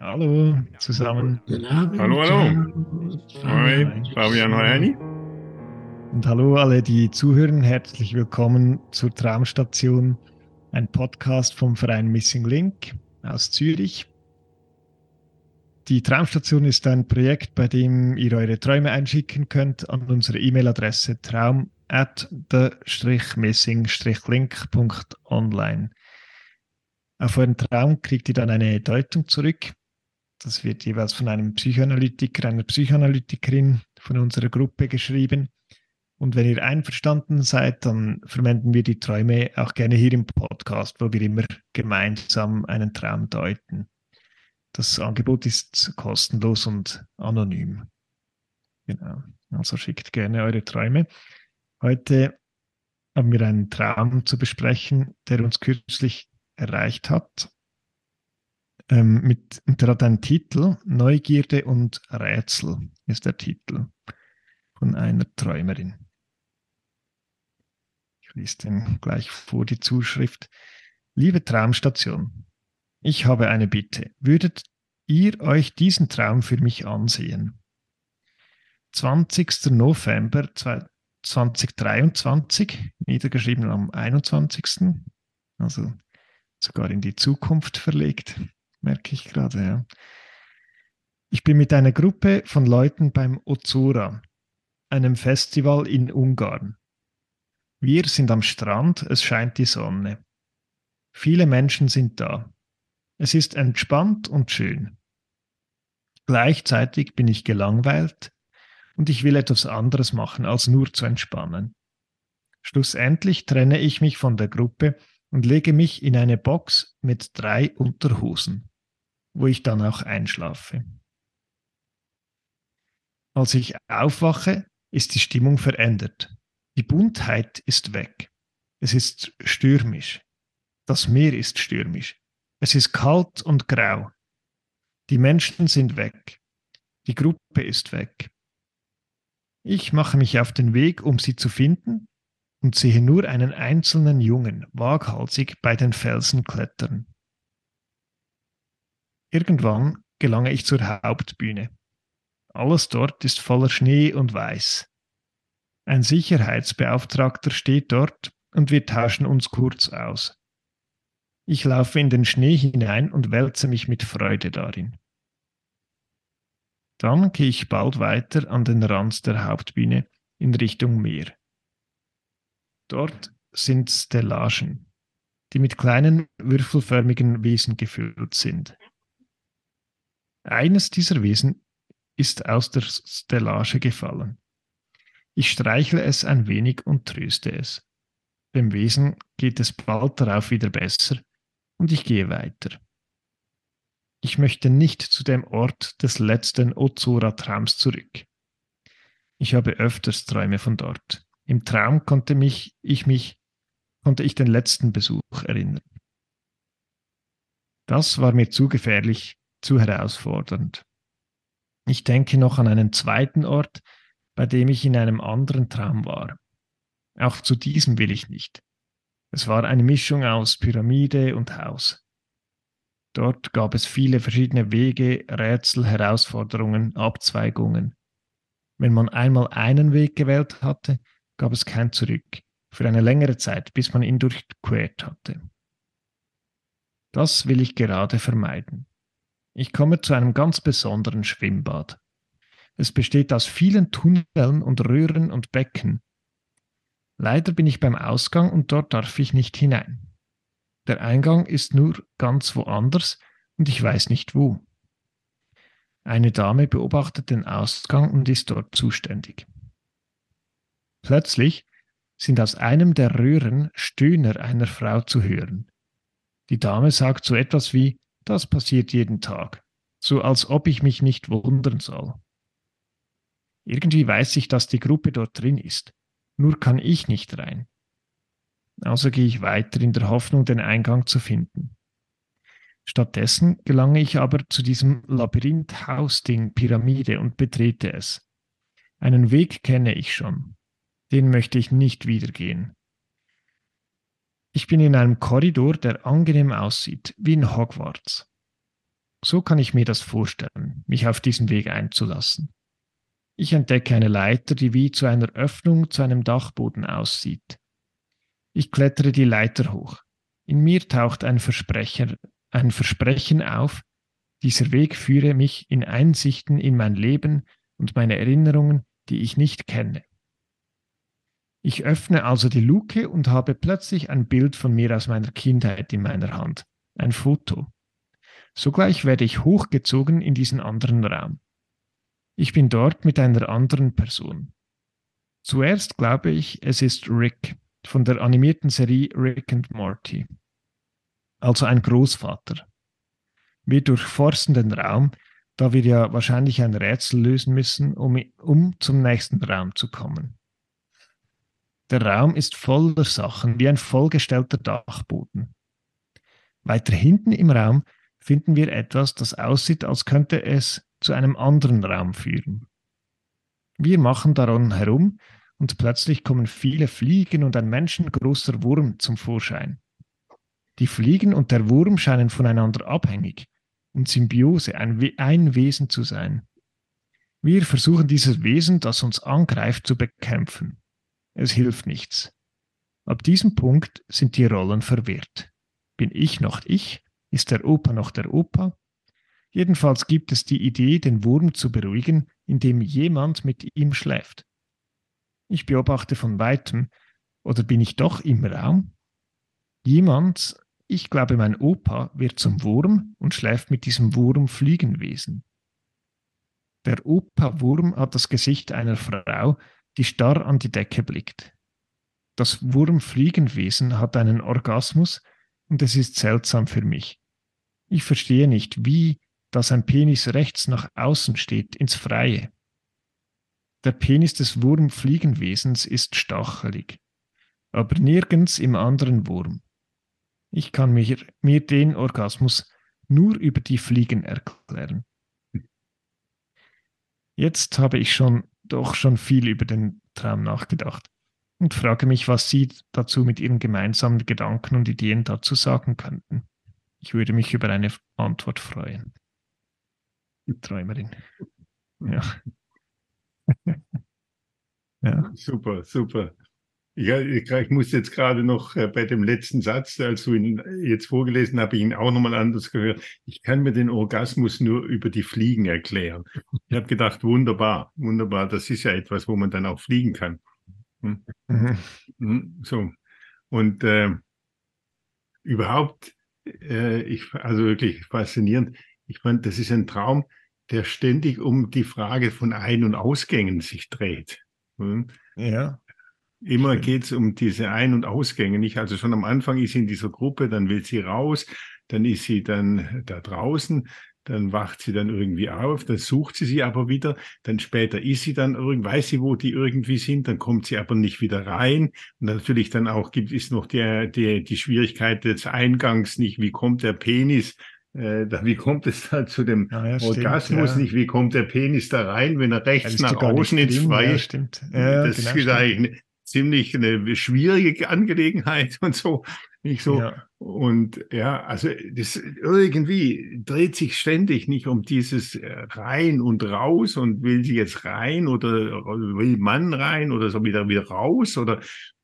Hallo zusammen. Hallo, hallo. Hi, Fabian, hi, Anni. Und hallo alle, die zuhören. Herzlich willkommen zur Traumstation, ein Podcast vom Verein Missing Link aus Zürich. Die Traumstation ist ein Projekt, bei dem ihr eure Träume einschicken könnt an unsere E-Mail-Adresse traum at the-missing-link.online. Auf euren Traum kriegt ihr dann eine Deutung zurück. Das wird jeweils von einem Psychoanalytiker, einer Psychoanalytikerin von unserer Gruppe geschrieben. Und wenn ihr einverstanden seid, dann verwenden wir die Träume auch gerne hier im Podcast, wo wir immer gemeinsam einen Traum deuten. Das Angebot ist kostenlos und anonym. Genau. Also schickt gerne eure Träume. Heute haben wir einen Traum zu besprechen, der uns kürzlich erreicht hat ähm, mit, der hat einen Titel, Neugierde und Rätsel ist der Titel von einer Träumerin. Ich lese den gleich vor, die Zuschrift. Liebe Traumstation, ich habe eine Bitte. Würdet ihr euch diesen Traum für mich ansehen? 20. November 2023, niedergeschrieben am 21. Also sogar in die Zukunft verlegt merke ich gerade, ja. Ich bin mit einer Gruppe von Leuten beim Ozura, einem Festival in Ungarn. Wir sind am Strand, es scheint die Sonne. Viele Menschen sind da. Es ist entspannt und schön. Gleichzeitig bin ich gelangweilt und ich will etwas anderes machen, als nur zu entspannen. Schlussendlich trenne ich mich von der Gruppe und lege mich in eine Box mit drei Unterhosen wo ich dann auch einschlafe. Als ich aufwache, ist die Stimmung verändert. Die Buntheit ist weg. Es ist stürmisch. Das Meer ist stürmisch. Es ist kalt und grau. Die Menschen sind weg. Die Gruppe ist weg. Ich mache mich auf den Weg, um sie zu finden, und sehe nur einen einzelnen Jungen waghalsig bei den Felsen klettern. Irgendwann gelange ich zur Hauptbühne. Alles dort ist voller Schnee und Weiß. Ein Sicherheitsbeauftragter steht dort und wir tauschen uns kurz aus. Ich laufe in den Schnee hinein und wälze mich mit Freude darin. Dann gehe ich bald weiter an den Rand der Hauptbühne in Richtung Meer. Dort sind Stellagen, die mit kleinen würfelförmigen Wesen gefüllt sind. Eines dieser Wesen ist aus der Stellage gefallen. Ich streichle es ein wenig und tröste es. Dem Wesen geht es bald darauf wieder besser und ich gehe weiter. Ich möchte nicht zu dem Ort des letzten Ozora-Traums zurück. Ich habe öfters Träume von dort. Im Traum konnte mich, ich mich, konnte ich den letzten Besuch erinnern. Das war mir zu gefährlich, zu herausfordernd. Ich denke noch an einen zweiten Ort, bei dem ich in einem anderen Traum war. Auch zu diesem will ich nicht. Es war eine Mischung aus Pyramide und Haus. Dort gab es viele verschiedene Wege, Rätsel, Herausforderungen, Abzweigungen. Wenn man einmal einen Weg gewählt hatte, gab es kein Zurück, für eine längere Zeit, bis man ihn durchquert hatte. Das will ich gerade vermeiden. Ich komme zu einem ganz besonderen Schwimmbad. Es besteht aus vielen Tunneln und Röhren und Becken. Leider bin ich beim Ausgang und dort darf ich nicht hinein. Der Eingang ist nur ganz woanders und ich weiß nicht wo. Eine Dame beobachtet den Ausgang und ist dort zuständig. Plötzlich sind aus einem der Röhren Stöhner einer Frau zu hören. Die Dame sagt so etwas wie das passiert jeden Tag, so als ob ich mich nicht wundern soll. Irgendwie weiß ich, dass die Gruppe dort drin ist. Nur kann ich nicht rein. Also gehe ich weiter in der Hoffnung, den Eingang zu finden. Stattdessen gelange ich aber zu diesem Labyrinth-Hausding Pyramide und betrete es. Einen Weg kenne ich schon. Den möchte ich nicht wieder gehen. Ich bin in einem Korridor, der angenehm aussieht, wie in Hogwarts. So kann ich mir das vorstellen, mich auf diesen Weg einzulassen. Ich entdecke eine Leiter, die wie zu einer Öffnung zu einem Dachboden aussieht. Ich klettere die Leiter hoch. In mir taucht ein Versprechen, ein Versprechen auf, dieser Weg führe mich in Einsichten in mein Leben und meine Erinnerungen, die ich nicht kenne. Ich öffne also die Luke und habe plötzlich ein Bild von mir aus meiner Kindheit in meiner Hand, ein Foto. Sogleich werde ich hochgezogen in diesen anderen Raum. Ich bin dort mit einer anderen Person. Zuerst glaube ich, es ist Rick von der animierten Serie Rick and Morty, also ein Großvater. Wir durchforsten den Raum, da wir ja wahrscheinlich ein Rätsel lösen müssen, um, um zum nächsten Raum zu kommen. Der Raum ist voller Sachen, wie ein vollgestellter Dachboden. Weiter hinten im Raum finden wir etwas, das aussieht, als könnte es zu einem anderen Raum führen. Wir machen daran herum und plötzlich kommen viele Fliegen und ein menschengroßer Wurm zum Vorschein. Die Fliegen und der Wurm scheinen voneinander abhängig und Symbiose, ein, ein Wesen zu sein. Wir versuchen dieses Wesen, das uns angreift, zu bekämpfen. Es hilft nichts. Ab diesem Punkt sind die Rollen verwirrt. Bin ich noch ich? Ist der Opa noch der Opa? Jedenfalls gibt es die Idee, den Wurm zu beruhigen, indem jemand mit ihm schläft. Ich beobachte von weitem, oder bin ich doch im Raum? Jemand, ich glaube mein Opa, wird zum Wurm und schläft mit diesem Wurm-Fliegenwesen. Der Opa-Wurm hat das Gesicht einer Frau, die starr an die Decke blickt. Das Wurmfliegenwesen hat einen Orgasmus und es ist seltsam für mich. Ich verstehe nicht, wie, dass ein Penis rechts nach außen steht, ins Freie. Der Penis des Wurmfliegenwesens ist stachelig, aber nirgends im anderen Wurm. Ich kann mir, mir den Orgasmus nur über die Fliegen erklären. Jetzt habe ich schon doch schon viel über den Traum nachgedacht und frage mich, was Sie dazu mit Ihren gemeinsamen Gedanken und Ideen dazu sagen könnten. Ich würde mich über eine Antwort freuen. Träumerin. Ja. ja. Super, super. Ja, ich, muss jetzt gerade noch äh, bei dem letzten Satz, als du ihn jetzt vorgelesen habe ich ihn auch nochmal anders gehört. Ich kann mir den Orgasmus nur über die Fliegen erklären. Ich habe gedacht, wunderbar, wunderbar. Das ist ja etwas, wo man dann auch fliegen kann. Hm? Mhm. Hm, so. Und äh, überhaupt, äh, ich, also wirklich faszinierend. Ich fand, das ist ein Traum, der ständig um die Frage von Ein- und Ausgängen sich dreht. Hm? Ja. Immer geht es um diese Ein- und Ausgänge. Nicht also schon am Anfang ist sie in dieser Gruppe, dann will sie raus, dann ist sie dann da draußen, dann wacht sie dann irgendwie auf, dann sucht sie sie aber wieder, dann später ist sie dann irgendwie, weiß sie, wo die irgendwie sind, dann kommt sie aber nicht wieder rein. Und natürlich dann auch gibt es noch der, der, die Schwierigkeit des Eingangs nicht, wie kommt der Penis äh, wie kommt es da zu dem ja, ja, Orgasmus stimmt, nicht? Wie kommt der Penis da rein, wenn er rechts nach außen ins Freie? Ja, stimmt. Ja, das genau, ist eigentlich ziemlich eine schwierige Angelegenheit und so. Nicht so. Ja. Und ja, also das irgendwie dreht sich ständig nicht um dieses äh, rein und raus und will sie jetzt rein oder will man rein oder so wieder wieder raus oder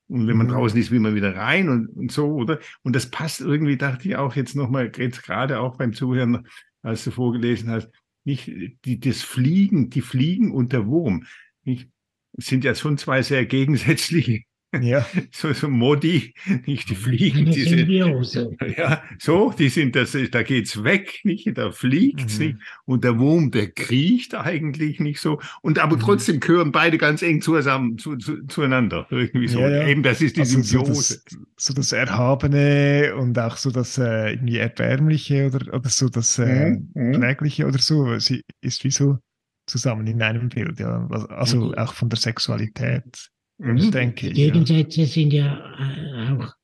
und wenn man mhm. draußen ist, will man wieder rein und, und so, oder? Und das passt irgendwie, dachte ich auch jetzt nochmal, jetzt gerade auch beim Zuhören, als du vorgelesen hast, nicht die, das Fliegen, die Fliegen und der Wurm. Nicht? Sind ja schon zwei sehr gegensätzliche ja. So, so Modi, nicht die fliegen, diese, ja, so, die sind das, da geht's weg, nicht, da fliegt's mhm. nicht, und der Wurm, der kriecht eigentlich nicht so, und aber mhm. trotzdem gehören beide ganz eng zusammen, zu, zu, zueinander, irgendwie so. Ja, ja. Eben, das ist die also Symbiose. So das, so das Erhabene und auch so das äh, irgendwie Erbärmliche oder, oder so das äh, mhm. mhm. Trägliche oder so, sie ist wie so zusammen in einem Bild, ja. Also auch von der Sexualität, mhm. denke ich. Die Gegensätze ja. sind ja äh, auch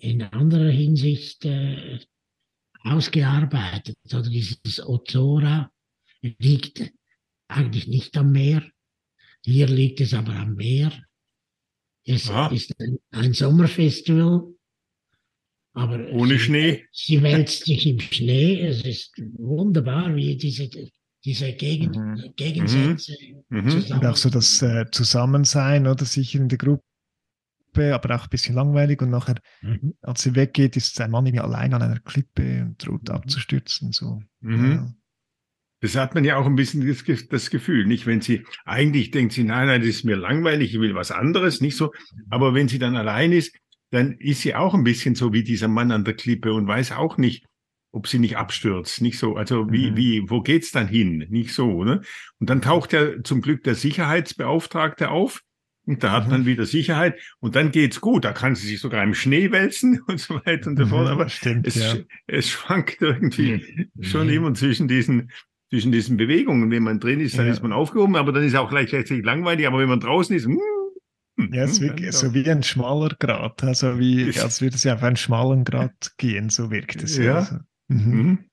in anderer Hinsicht äh, ausgearbeitet. Also dieses Ozora liegt eigentlich nicht am Meer. Hier liegt es aber am Meer. Es ja. ist ein, ein Sommerfestival. Aber Ohne sie, Schnee? Sie wälzt sich im Schnee. Es ist wunderbar, wie diese, diese Gegen, mhm. Gegensätze mhm. zusammen. Und auch so das äh, Zusammensein, oder sicher in der Gruppe, aber auch ein bisschen langweilig. Und nachher, mhm. als sie weggeht, ist ein Mann irgendwie allein an einer Klippe und droht mhm. abzustürzen. So. Mhm. Ja. Das hat man ja auch ein bisschen das, das, Gefühl, nicht? Wenn sie, eigentlich denkt sie, nein, nein, das ist mir langweilig, ich will was anderes, nicht so. Aber wenn sie dann allein ist, dann ist sie auch ein bisschen so wie dieser Mann an der Klippe und weiß auch nicht, ob sie nicht abstürzt, nicht so. Also wie, mhm. wie, wo geht's dann hin? Nicht so, ne? Und dann taucht ja zum Glück der Sicherheitsbeauftragte auf. Und da hat mhm. man wieder Sicherheit und dann geht's gut. Da kann sie sich sogar im Schnee wälzen und so weiter und so fort. Mhm, Aber Stimmt, es, ja. es schwankt irgendwie mhm. schon immer zwischen diesen zwischen diesen Bewegungen. Wenn man drin ist, dann ja. ist man aufgehoben, aber dann ist auch gleichzeitig langweilig. Aber wenn man draußen ist, mm, ja, es ist wie, so wie ein schmaler Grad, also wie, als würde es auf einen schmalen Grad gehen, so wirkt es. Ja. Also. Mhm.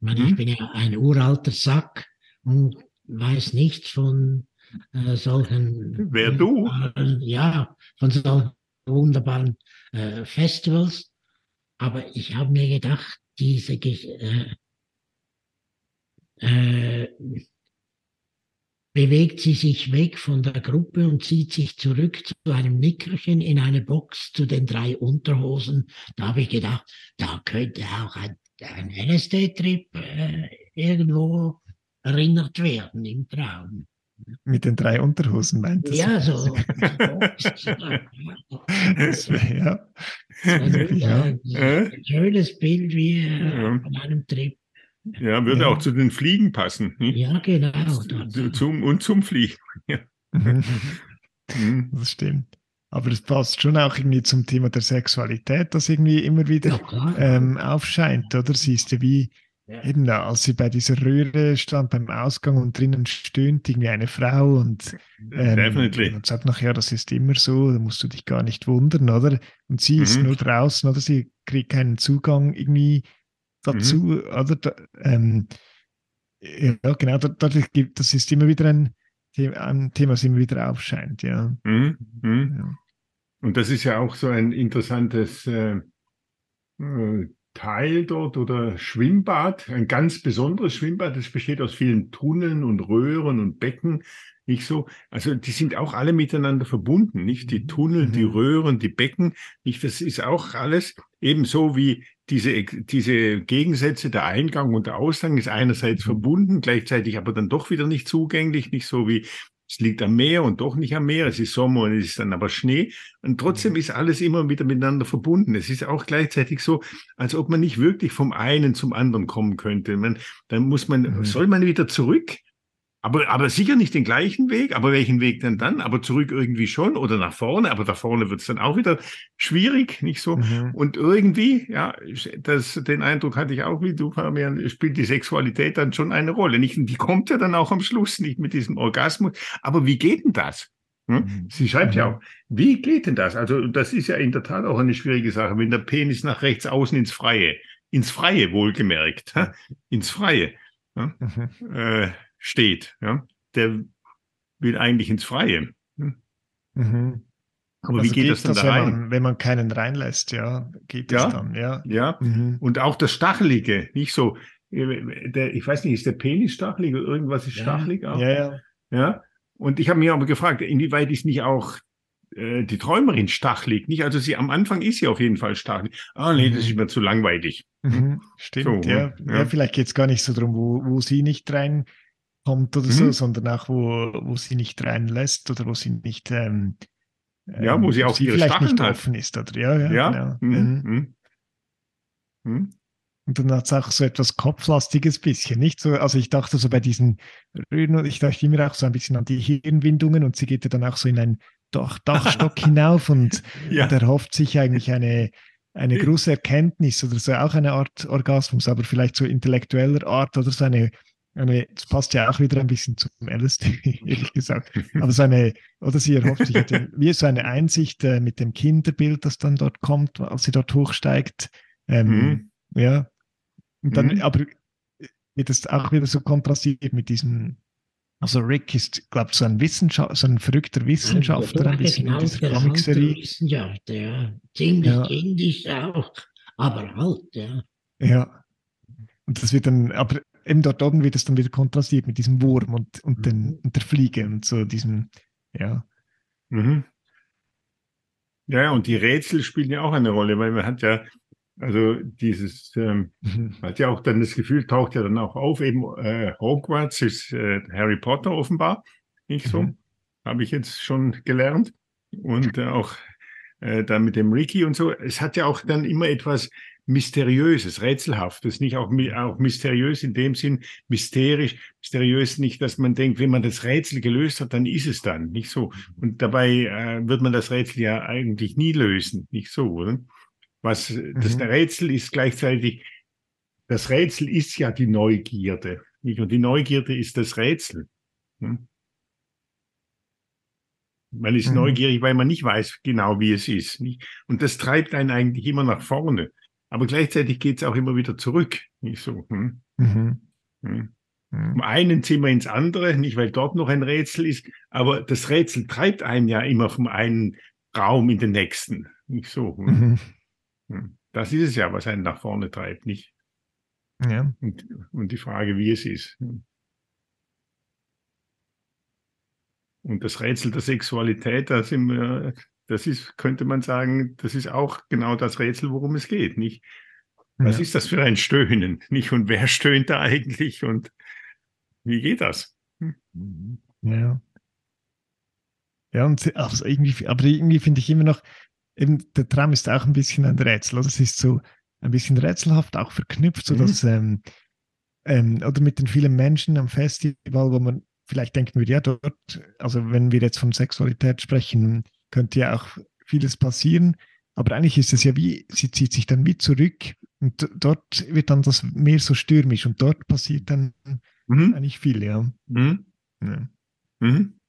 Ich, ich mhm. bin ja ein uralter Sack und weiß nichts von äh, solchen. Wer du? Äh, ja, von solchen wunderbaren äh, Festivals. Aber ich habe mir gedacht, diese äh, äh, bewegt sie sich weg von der Gruppe und zieht sich zurück zu einem Nickerchen in eine Box zu den drei Unterhosen. Da habe ich gedacht, da könnte auch ein, ein LSD-Trip äh, irgendwo erinnert werden im Traum. Mit den drei Unterhosen meint es? Ja, so. das wär, ja. ein, ein schönes Bild wie äh, ja. von einem Trip. Ja, würde ja. auch zu den Fliegen passen. Nicht? Ja, genau. Zum, und zum Fliegen. Ja. Mhm. Mhm. das stimmt. Aber es passt schon auch irgendwie zum Thema der Sexualität, das irgendwie immer wieder ja, ähm, aufscheint, oder? Siehst du, wie ja. eben als sie bei dieser Röhre stand beim Ausgang und drinnen stöhnt irgendwie eine Frau und, ähm, und sagt nachher, ja, das ist immer so, da musst du dich gar nicht wundern, oder? Und sie mhm. ist nur draußen, oder? Sie kriegt keinen Zugang irgendwie dazu, mhm. oder? Da, ähm, ja, genau, dadurch gibt, das ist immer wieder ein, ein Thema, das immer wieder aufscheint, ja. Mhm. Mhm. ja. Und das ist ja auch so ein interessantes äh, äh, Teil dort oder Schwimmbad, ein ganz besonderes Schwimmbad. Das besteht aus vielen Tunneln und Röhren und Becken. Nicht so, also die sind auch alle miteinander verbunden, nicht? Die Tunnel, mhm. die Röhren, die Becken, nicht? Das ist auch alles ebenso wie diese, diese Gegensätze, der Eingang und der Ausgang ist einerseits mhm. verbunden, gleichzeitig aber dann doch wieder nicht zugänglich, nicht so wie es liegt am Meer und doch nicht am Meer, es ist Sommer und es ist dann aber Schnee. Und trotzdem mhm. ist alles immer wieder miteinander verbunden. Es ist auch gleichzeitig so, als ob man nicht wirklich vom einen zum anderen kommen könnte. Man, dann muss man, mhm. soll man wieder zurück aber, aber sicher nicht den gleichen Weg. Aber welchen Weg denn dann? Aber zurück irgendwie schon oder nach vorne. Aber da vorne wird es dann auch wieder schwierig, nicht so? Mhm. Und irgendwie, ja, das, den Eindruck hatte ich auch, wie du, Fabian, spielt die Sexualität dann schon eine Rolle. Nicht, die kommt ja dann auch am Schluss nicht mit diesem Orgasmus. Aber wie geht denn das? Hm? Mhm. Sie schreibt ja mhm. auch, wie geht denn das? Also, das ist ja in der Tat auch eine schwierige Sache, wenn der Penis nach rechts außen ins Freie, ins Freie wohlgemerkt, ins Freie. Ja? Mhm. Äh, steht. Ja? Der will eigentlich ins Freie. Hm? Mhm. Aber also wie geht das dann das, da rein? Wenn man, wenn man, keinen reinlässt, ja, geht ja, das dann, ja. Ja, mhm. und auch das Stachelige, nicht so, äh, der, ich weiß nicht, ist der Penis stachelig oder irgendwas ist ja. stachelig auch? Ja, ja. Ja, und ich habe mich aber gefragt, inwieweit ist nicht auch äh, die Träumerin stachelig, nicht? Also sie am Anfang ist sie auf jeden Fall stachelig. Ah, nee, mhm. das ist mir zu langweilig. Mhm. Stimmt, so, ja. ja. ja. Vielleicht geht es gar nicht so darum, wo, wo sie nicht rein kommt oder mhm. so, sondern auch, wo, wo sie nicht reinlässt oder wo sie nicht ähm, ja, wo sie ähm, auch sie vielleicht Stacheln nicht hat. offen ist. Oder, ja, ja, ja. Genau. Mhm. Mhm. mhm. mhm. Und dann hat es auch so etwas Kopflastiges bisschen, nicht so, also ich dachte so bei diesen Röhren, ich dachte immer auch so ein bisschen an die Hirnwindungen und sie geht ja dann auch so in einen Dach, Dachstock hinauf und, ja. und erhofft sich eigentlich eine, eine große Erkenntnis oder so auch eine Art Orgasmus, aber vielleicht so intellektueller Art oder so eine Das passt ja auch wieder ein bisschen zum LSD, ehrlich gesagt. Aber so eine, oder sie erhofft sich wie so eine Einsicht äh, mit dem Kinderbild, das dann dort kommt, als sie dort hochsteigt. Ähm, mhm. Ja. Und dann, mhm. aber wird es auch wieder so kontrastiert mit diesem also Rick ist, glaube ich, so ein Wissenschaftler, so ein verrückter Wissenschaftler, ein bisschen genau, in dieser Comicserie. Wissenschaftler, ja. Ziemlich ja. kindisch auch, aber halt, ja. Ja. Und das wird dann, aber eben dort oben wird es dann wieder kontrastiert mit diesem Wurm und, und, den, mhm. und der Fliege und so diesem, ja. Mhm. Ja, und die Rätsel spielen ja auch eine Rolle, weil man hat ja also dieses, ähm, mhm. hat ja auch dann das Gefühl, taucht ja dann auch auf, eben äh, Hogwarts ist äh, Harry Potter offenbar, nicht so, mhm. habe ich jetzt schon gelernt. Und äh, auch äh, dann mit dem Ricky und so. Es hat ja auch dann immer etwas Mysteriöses, Rätselhaftes, nicht auch, auch mysteriös in dem Sinn, mysterisch, mysteriös nicht, dass man denkt, wenn man das Rätsel gelöst hat, dann ist es dann, nicht so. Und dabei äh, wird man das Rätsel ja eigentlich nie lösen, nicht so, oder? Was das mhm. Rätsel ist gleichzeitig, das Rätsel ist ja die Neugierde. Nicht? Und die Neugierde ist das Rätsel. Hm? Man ist mhm. neugierig, weil man nicht weiß genau, wie es ist. Nicht? Und das treibt einen eigentlich immer nach vorne. Aber gleichzeitig geht es auch immer wieder zurück. Nicht so. Hm? Mhm. Hm? Vom einen Zimmer ins andere, nicht weil dort noch ein Rätsel ist, aber das Rätsel treibt einen ja immer vom einen Raum in den nächsten. Nicht so. Hm? Mhm. Hm. Das ist es ja, was einen nach vorne treibt, nicht? Ja. Und, und die Frage, wie es ist. Hm. Und das Rätsel der Sexualität, da sind wir, das ist, könnte man sagen, das ist auch genau das Rätsel, worum es geht, nicht? Was ja. ist das für ein Stöhnen, nicht? Und wer stöhnt da eigentlich und wie geht das? Hm. Ja. Ja, und also irgendwie, aber irgendwie finde ich immer noch, eben der Traum ist auch ein bisschen ein Rätsel. Also es ist so ein bisschen rätselhaft, auch verknüpft, so dass, mhm. ähm, ähm, oder mit den vielen Menschen am Festival, wo man vielleicht denken würde, ja, dort, also wenn wir jetzt von Sexualität sprechen, könnte ja auch vieles passieren. Aber eigentlich ist es ja wie, sie zieht sich dann wie zurück und dort wird dann das mehr so stürmisch und dort passiert dann mhm. eigentlich viel, ja. Mhm. ja. Mhm.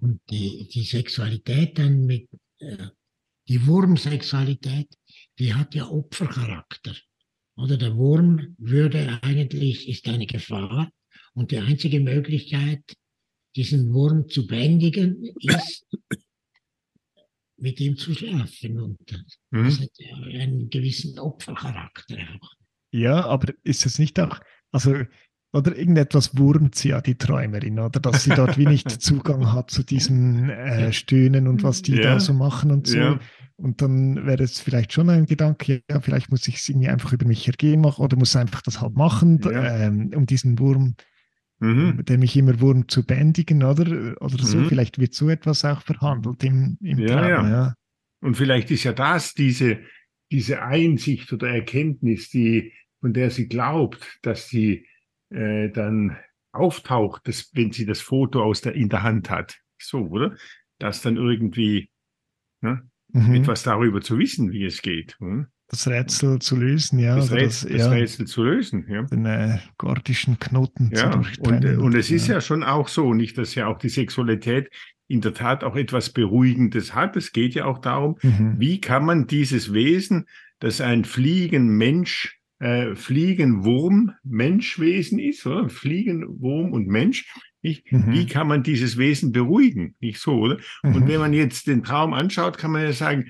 Und die, die Sexualität dann mit äh, die Wurmsexualität, die hat ja Opfercharakter. Oder der Wurm würde eigentlich, ist eine Gefahr. Und die einzige Möglichkeit, diesen Wurm zu bändigen, ist, mit ihm zu schlafen. Und das mhm. hat ja einen gewissen Opfercharakter auch. Ja, aber ist es nicht auch, also oder irgendetwas wurmt sie ja, die Träumerin, oder dass sie dort wie nicht Zugang hat zu diesem äh, Stöhnen und was die ja. da so machen und so. Ja. Und dann wäre es vielleicht schon ein Gedanke, ja, vielleicht muss ich es irgendwie einfach über mich ergehen machen oder muss einfach das halt machen, ja. ähm, um diesen Wurm, mhm. der mich immer wurmt, zu bändigen, oder? Oder so. Mhm. Vielleicht wird so etwas auch verhandelt im, im Traum, ja. Und vielleicht ist ja das diese, diese Einsicht oder Erkenntnis, die, von der sie glaubt, dass sie äh, dann auftaucht, dass, wenn sie das Foto aus der, in der Hand hat. So, oder? Dass dann irgendwie ne, mhm. etwas darüber zu wissen, wie es geht. Hm? Das Rätsel zu lösen, ja. Das, Rätsel, das, ja, Rätsel zu lösen, ja. Den äh, gordischen Knoten ja, zu Und, und es ja. ist ja schon auch so, nicht, dass ja auch die Sexualität in der Tat auch etwas Beruhigendes hat. Es geht ja auch darum, mhm. wie kann man dieses Wesen, das ein Fliegen Mensch äh, Fliegen, Wurm, Menschwesen ist, oder? Fliegen, Wurm und Mensch. Nicht? Mhm. Wie kann man dieses Wesen beruhigen? Nicht so, oder? Mhm. Und wenn man jetzt den Traum anschaut, kann man ja sagen,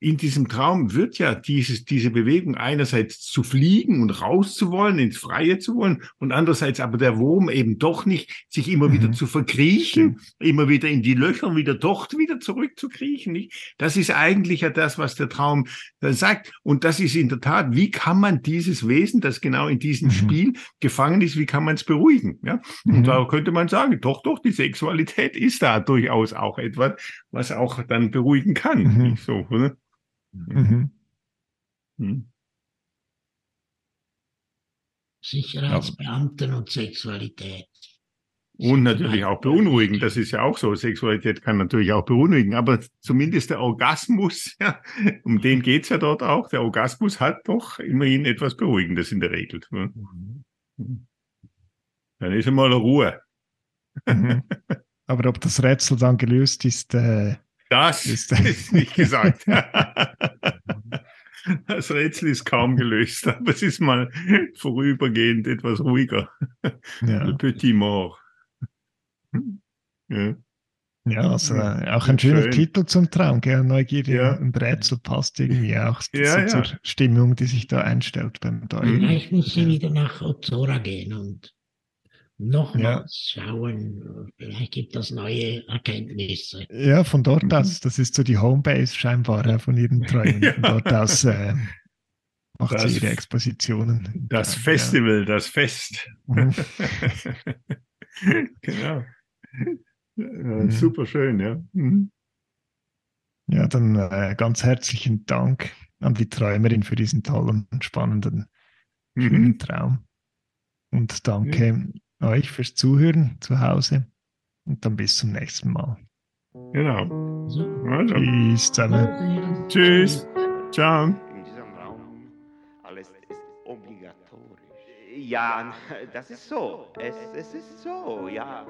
in diesem Traum wird ja dieses, diese Bewegung einerseits zu fliegen und rauszuwollen, ins Freie zu wollen und andererseits aber der Wurm eben doch nicht, sich immer mhm. wieder zu verkriechen, immer wieder in die Löcher und wieder dort wieder zurückzukriechen. Nicht? Das ist eigentlich ja das, was der Traum da sagt. Und das ist in der Tat, wie kann man dieses Wesen, das genau in diesem mhm. Spiel gefangen ist, wie kann man es beruhigen? Ja? Und mhm. da könnte man sagen, doch, doch, die Sexualität ist da durchaus auch etwas, was auch dann beruhigen kann. Mhm. Nicht so, oder? Mhm. Mhm. Sicherheitsbeamten und Sexualität. Und natürlich auch beunruhigen. Das ist ja auch so. Sexualität kann natürlich auch beunruhigen. Aber zumindest der Orgasmus, ja, um den geht's ja dort auch. Der Orgasmus hat doch immerhin etwas Beruhigendes in der Regel. Mhm. Dann ist einmal Ruhe. Mhm. Aber ob das Rätsel dann gelöst ist, äh, das ist, ist nicht gesagt. das Rätsel ist kaum gelöst, aber es ist mal vorübergehend etwas ruhiger. Ja. Le Petit Mort. Ja. Ja, also auch ein schöner Schön. Titel zum Traum, gell? Neugierde ja. und Rätsel passt irgendwie auch ja, so ja. zur Stimmung, die sich da einstellt beim Deuten. Vielleicht muss sie wieder nach Ozora gehen und nochmals ja. schauen, vielleicht gibt es neue Erkenntnisse. Ja, von dort mhm. aus, das ist so die Homebase scheinbar ja, von ihren Träumen. Von dort aus äh, macht das, sie ihre Expositionen. Das ja, Festival, das Fest. Mhm. genau. Mhm. Super schön, ja. Mhm. Ja, dann äh, ganz herzlichen Dank an die Träumerin für diesen tollen, spannenden, schönen mhm. Traum. Und danke euch fürs Zuhören zu Hause und dann bis zum nächsten Mal. Genau. Also. Tschüss zusammen. Tschüss. Ciao. In diesem Raum alles ist obligatorisch. Ja, das ist so. Es, es ist so, ja.